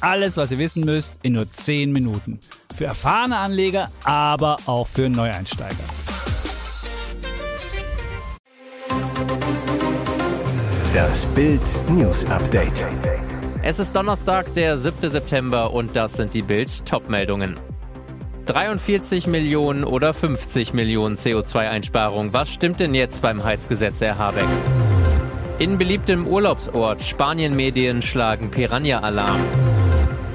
Alles, was ihr wissen müsst, in nur 10 Minuten. Für erfahrene Anleger, aber auch für Neueinsteiger. Das Bild News Update. Es ist Donnerstag, der 7. September und das sind die Bild Topmeldungen. 43 Millionen oder 50 Millionen CO2-Einsparung. Was stimmt denn jetzt beim Heizgesetz, Herr Habeck? In beliebtem Urlaubsort Spanien-Medien schlagen Piranha-Alarm.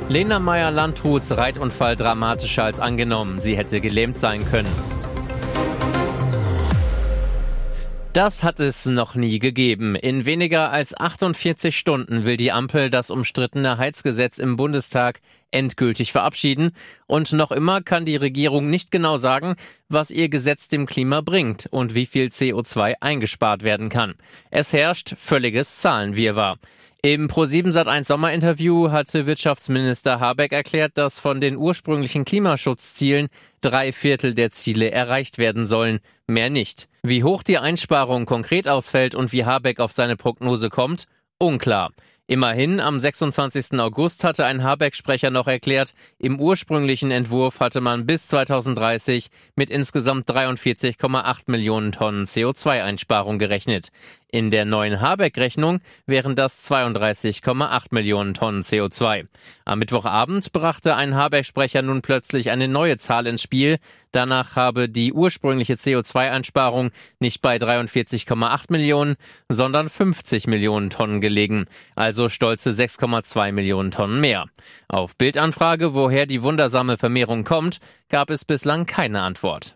Lena Meyer-Landruths Reitunfall dramatischer als angenommen. Sie hätte gelähmt sein können. Das hat es noch nie gegeben. In weniger als 48 Stunden will die Ampel das umstrittene Heizgesetz im Bundestag endgültig verabschieden. Und noch immer kann die Regierung nicht genau sagen, was ihr Gesetz dem Klima bringt und wie viel CO2 eingespart werden kann. Es herrscht völliges Zahlenwirrwarr. Im Pro7 Sat1 Sommerinterview hatte Wirtschaftsminister Habeck erklärt, dass von den ursprünglichen Klimaschutzzielen drei Viertel der Ziele erreicht werden sollen, mehr nicht. Wie hoch die Einsparung konkret ausfällt und wie Habeck auf seine Prognose kommt, unklar. Immerhin, am 26. August hatte ein Habeck-Sprecher noch erklärt, im ursprünglichen Entwurf hatte man bis 2030 mit insgesamt 43,8 Millionen Tonnen CO2-Einsparung gerechnet. In der neuen Habeck-Rechnung wären das 32,8 Millionen Tonnen CO2. Am Mittwochabend brachte ein Habeck-Sprecher nun plötzlich eine neue Zahl ins Spiel. Danach habe die ursprüngliche CO2-Einsparung nicht bei 43,8 Millionen, sondern 50 Millionen Tonnen gelegen. Also stolze 6,2 Millionen Tonnen mehr. Auf Bildanfrage, woher die wundersame Vermehrung kommt, gab es bislang keine Antwort.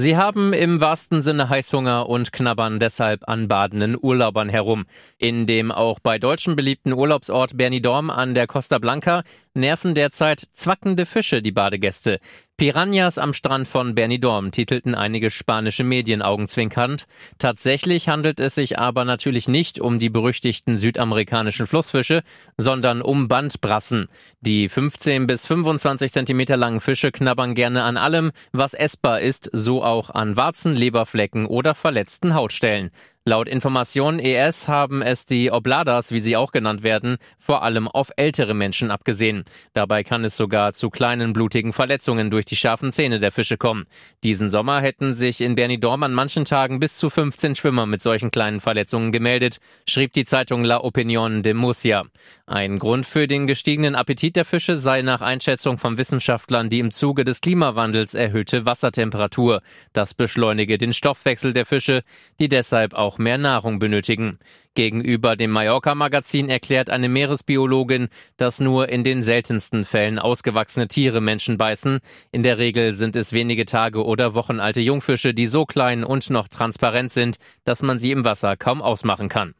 Sie haben im wahrsten Sinne Heißhunger und knabbern deshalb an badenden Urlaubern herum. In dem auch bei Deutschen beliebten Urlaubsort Bernidorm an der Costa Blanca nerven derzeit zwackende Fische die Badegäste. Piranhas am Strand von Bernidorm titelten einige spanische Medien augenzwinkernd. Tatsächlich handelt es sich aber natürlich nicht um die berüchtigten südamerikanischen Flussfische, sondern um Bandbrassen. Die 15 bis 25 Zentimeter langen Fische knabbern gerne an allem, was essbar ist, so auch an Warzen, Leberflecken oder verletzten Hautstellen. Laut Information ES haben es die Obladas, wie sie auch genannt werden, vor allem auf ältere Menschen abgesehen. Dabei kann es sogar zu kleinen blutigen Verletzungen durch die scharfen Zähne der Fische kommen. Diesen Sommer hätten sich in Bernidorm an manchen Tagen bis zu 15 Schwimmer mit solchen kleinen Verletzungen gemeldet, schrieb die Zeitung La Opinion de Murcia. Ein Grund für den gestiegenen Appetit der Fische sei nach Einschätzung von Wissenschaftlern die im Zuge des Klimawandels erhöhte Wassertemperatur. Das beschleunige den Stoffwechsel der Fische, die deshalb auch mehr Nahrung benötigen. Gegenüber dem Mallorca-Magazin erklärt eine Meeresbiologin, dass nur in den seltensten Fällen ausgewachsene Tiere Menschen beißen. In der Regel sind es wenige Tage oder Wochen alte Jungfische, die so klein und noch transparent sind, dass man sie im Wasser kaum ausmachen kann.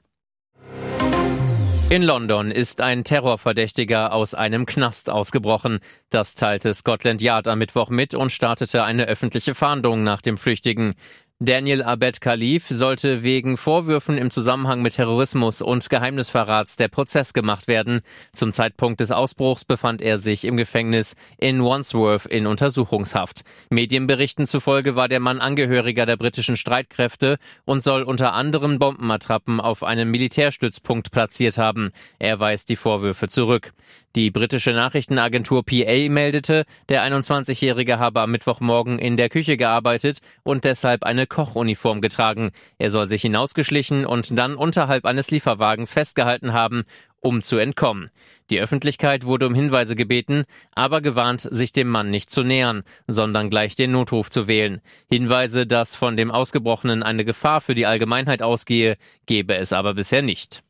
In London ist ein Terrorverdächtiger aus einem Knast ausgebrochen. Das teilte Scotland Yard am Mittwoch mit und startete eine öffentliche Fahndung nach dem Flüchtigen. Daniel Abed Khalif sollte wegen Vorwürfen im Zusammenhang mit Terrorismus und Geheimnisverrats der Prozess gemacht werden. Zum Zeitpunkt des Ausbruchs befand er sich im Gefängnis in Wandsworth in Untersuchungshaft. Medienberichten zufolge war der Mann Angehöriger der britischen Streitkräfte und soll unter anderem Bombenattrappen auf einem Militärstützpunkt platziert haben. Er weist die Vorwürfe zurück. Die britische Nachrichtenagentur PA meldete, der 21-Jährige habe am Mittwochmorgen in der Küche gearbeitet und deshalb eine Kochuniform getragen. Er soll sich hinausgeschlichen und dann unterhalb eines Lieferwagens festgehalten haben, um zu entkommen. Die Öffentlichkeit wurde um Hinweise gebeten, aber gewarnt, sich dem Mann nicht zu nähern, sondern gleich den Notruf zu wählen. Hinweise, dass von dem Ausgebrochenen eine Gefahr für die Allgemeinheit ausgehe, gebe es aber bisher nicht.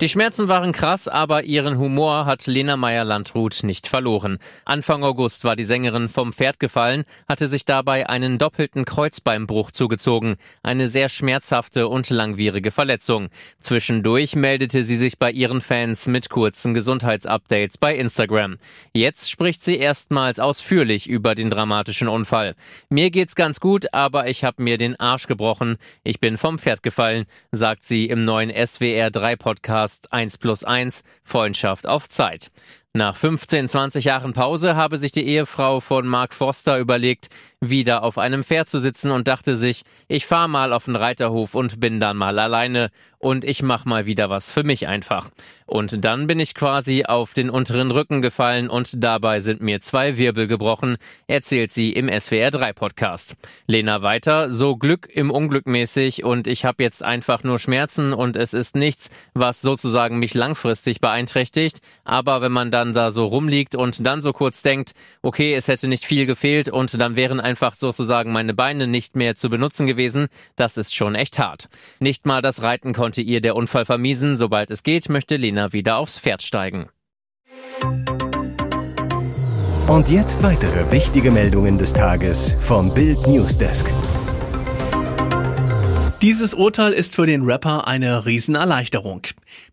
Die Schmerzen waren krass, aber ihren Humor hat Lena Meyer-Landrut nicht verloren. Anfang August war die Sängerin vom Pferd gefallen, hatte sich dabei einen doppelten Kreuzbeinbruch zugezogen. Eine sehr schmerzhafte und langwierige Verletzung. Zwischendurch meldete sie sich bei ihren Fans mit kurzen Gesundheitsupdates bei Instagram. Jetzt spricht sie erstmals ausführlich über den dramatischen Unfall. Mir geht's ganz gut, aber ich habe mir den Arsch gebrochen. Ich bin vom Pferd gefallen, sagt sie im neuen SWR 3 Podcast Podcast 1 plus 1 Freundschaft auf Zeit. Nach 15, 20 Jahren Pause habe sich die Ehefrau von Mark Forster überlegt, wieder auf einem Pferd zu sitzen und dachte sich, ich fahr mal auf den Reiterhof und bin dann mal alleine und ich mach mal wieder was für mich einfach. Und dann bin ich quasi auf den unteren Rücken gefallen und dabei sind mir zwei Wirbel gebrochen, erzählt sie im SWR 3 Podcast. Lena weiter, so Glück im Unglück mäßig und ich habe jetzt einfach nur Schmerzen und es ist nichts, was sozusagen mich langfristig beeinträchtigt, aber wenn man dann da so rumliegt und dann so kurz denkt, okay, es hätte nicht viel gefehlt und dann wären ein einfach sozusagen meine Beine nicht mehr zu benutzen gewesen. Das ist schon echt hart. Nicht mal das Reiten konnte ihr der Unfall vermiesen. Sobald es geht, möchte Lena wieder aufs Pferd steigen. Und jetzt weitere wichtige Meldungen des Tages vom Bild Newsdesk. Dieses Urteil ist für den Rapper eine Riesenerleichterung.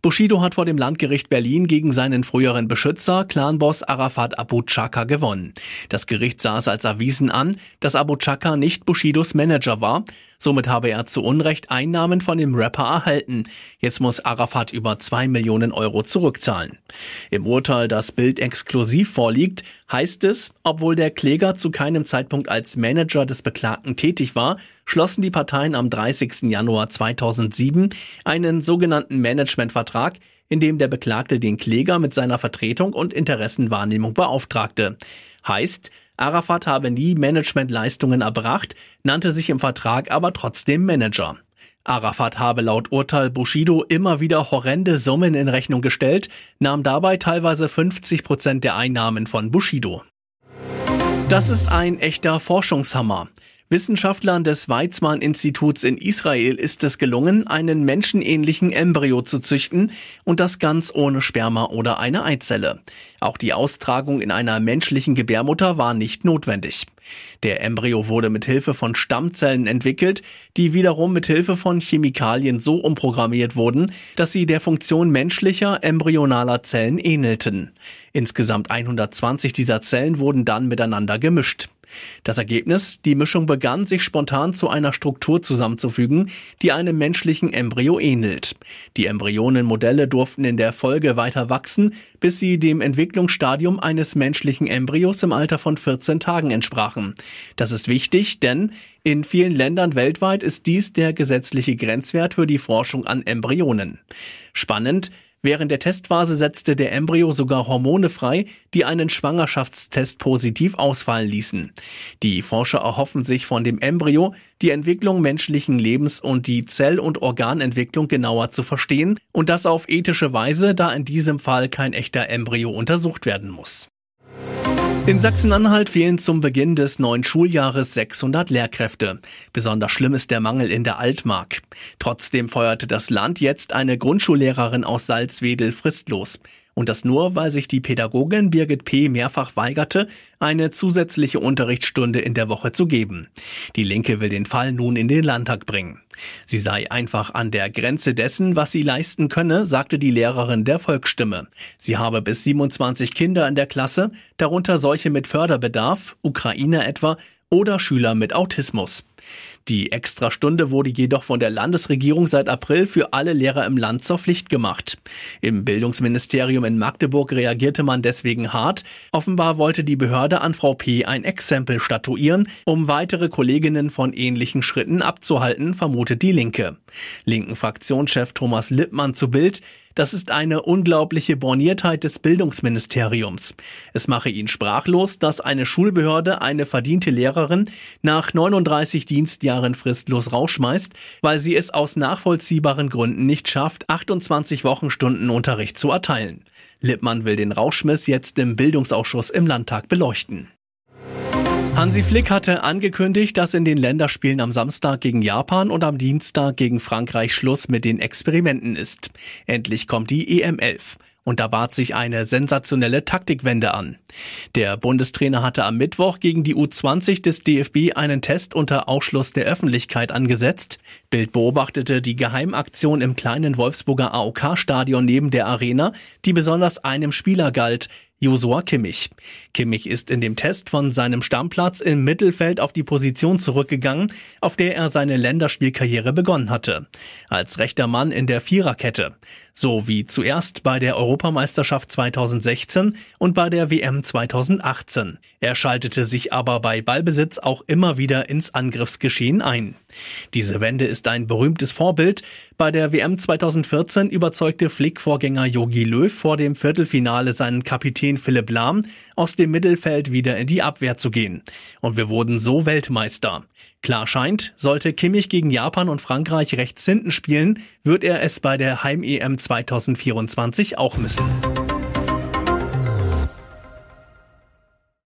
Bushido hat vor dem Landgericht Berlin gegen seinen früheren Beschützer, Clanboss Arafat Abu Chaka, gewonnen. Das Gericht sah es als erwiesen an, dass Abu Chaka nicht Bushidos Manager war. Somit habe er zu Unrecht Einnahmen von dem Rapper erhalten. Jetzt muss Arafat über zwei Millionen Euro zurückzahlen. Im Urteil, das Bild exklusiv vorliegt, heißt es, obwohl der Kläger zu keinem Zeitpunkt als Manager des Beklagten tätig war, schlossen die Parteien am 30. Januar 2007 einen sogenannten Managementvertrag, in dem der Beklagte den Kläger mit seiner Vertretung und Interessenwahrnehmung beauftragte. Heißt, Arafat habe nie Managementleistungen erbracht, nannte sich im Vertrag aber trotzdem Manager. Arafat habe laut Urteil Bushido immer wieder horrende Summen in Rechnung gestellt, nahm dabei teilweise 50 Prozent der Einnahmen von Bushido. Das ist ein echter Forschungshammer. Wissenschaftlern des Weizmann-Instituts in Israel ist es gelungen, einen menschenähnlichen Embryo zu züchten und das ganz ohne Sperma oder eine Eizelle. Auch die Austragung in einer menschlichen Gebärmutter war nicht notwendig. Der Embryo wurde mit Hilfe von Stammzellen entwickelt, die wiederum mit Hilfe von Chemikalien so umprogrammiert wurden, dass sie der Funktion menschlicher embryonaler Zellen ähnelten. Insgesamt 120 dieser Zellen wurden dann miteinander gemischt. Das Ergebnis, die Mischung begann sich spontan zu einer Struktur zusammenzufügen, die einem menschlichen Embryo ähnelt. Die Embryonenmodelle durften in der Folge weiter wachsen, bis sie dem Entwicklungsstadium eines menschlichen Embryos im Alter von 14 Tagen entsprachen. Das ist wichtig, denn in vielen Ländern weltweit ist dies der gesetzliche Grenzwert für die Forschung an Embryonen. Spannend, Während der Testphase setzte der Embryo sogar Hormone frei, die einen Schwangerschaftstest positiv ausfallen ließen. Die Forscher erhoffen sich von dem Embryo, die Entwicklung menschlichen Lebens und die Zell- und Organentwicklung genauer zu verstehen und das auf ethische Weise, da in diesem Fall kein echter Embryo untersucht werden muss. In Sachsen-Anhalt fehlen zum Beginn des neuen Schuljahres 600 Lehrkräfte. Besonders schlimm ist der Mangel in der Altmark. Trotzdem feuerte das Land jetzt eine Grundschullehrerin aus Salzwedel fristlos. Und das nur, weil sich die Pädagogin Birgit P. mehrfach weigerte, eine zusätzliche Unterrichtsstunde in der Woche zu geben. Die Linke will den Fall nun in den Landtag bringen. Sie sei einfach an der Grenze dessen, was sie leisten könne, sagte die Lehrerin der Volksstimme. Sie habe bis 27 Kinder in der Klasse, darunter solche mit Förderbedarf, Ukrainer etwa, oder Schüler mit Autismus. Die Extrastunde wurde jedoch von der Landesregierung seit April für alle Lehrer im Land zur Pflicht gemacht. Im Bildungsministerium in Magdeburg reagierte man deswegen hart. Offenbar wollte die Behörde an Frau P. ein Exempel statuieren, um weitere Kolleginnen von ähnlichen Schritten abzuhalten, vermutet die Linke. Linken Fraktionschef Thomas Lippmann zu Bild, das ist eine unglaubliche Borniertheit des Bildungsministeriums. Es mache ihn sprachlos, dass eine Schulbehörde eine verdiente Lehrerin nach 39 Dienstjahren fristlos rausschmeißt, weil sie es aus nachvollziehbaren Gründen nicht schafft, 28 Wochenstunden Unterricht zu erteilen. Lippmann will den Rauschmiss jetzt im Bildungsausschuss im Landtag beleuchten. Hansi Flick hatte angekündigt, dass in den Länderspielen am Samstag gegen Japan und am Dienstag gegen Frankreich Schluss mit den Experimenten ist. Endlich kommt die EM11. Und da bat sich eine sensationelle Taktikwende an. Der Bundestrainer hatte am Mittwoch gegen die U20 des DFB einen Test unter Ausschluss der Öffentlichkeit angesetzt. Bild beobachtete die Geheimaktion im kleinen Wolfsburger AOK-Stadion neben der Arena, die besonders einem Spieler galt, Josua Kimmich. Kimmich ist in dem Test von seinem Stammplatz im Mittelfeld auf die Position zurückgegangen, auf der er seine Länderspielkarriere begonnen hatte. Als rechter Mann in der Viererkette. So wie zuerst bei der Europameisterschaft 2016 und bei der WM 2018. Er schaltete sich aber bei Ballbesitz auch immer wieder ins Angriffsgeschehen ein. Diese Wende ist ein berühmtes Vorbild. Bei der WM 2014 überzeugte Flick-Vorgänger Jogi Löw vor dem Viertelfinale seinen Kapitän Philipp Lahm, aus dem Mittelfeld wieder in die Abwehr zu gehen. Und wir wurden so Weltmeister. Klar scheint, sollte Kimmich gegen Japan und Frankreich rechts hinten spielen, wird er es bei der Heim-EM 2024 auch müssen.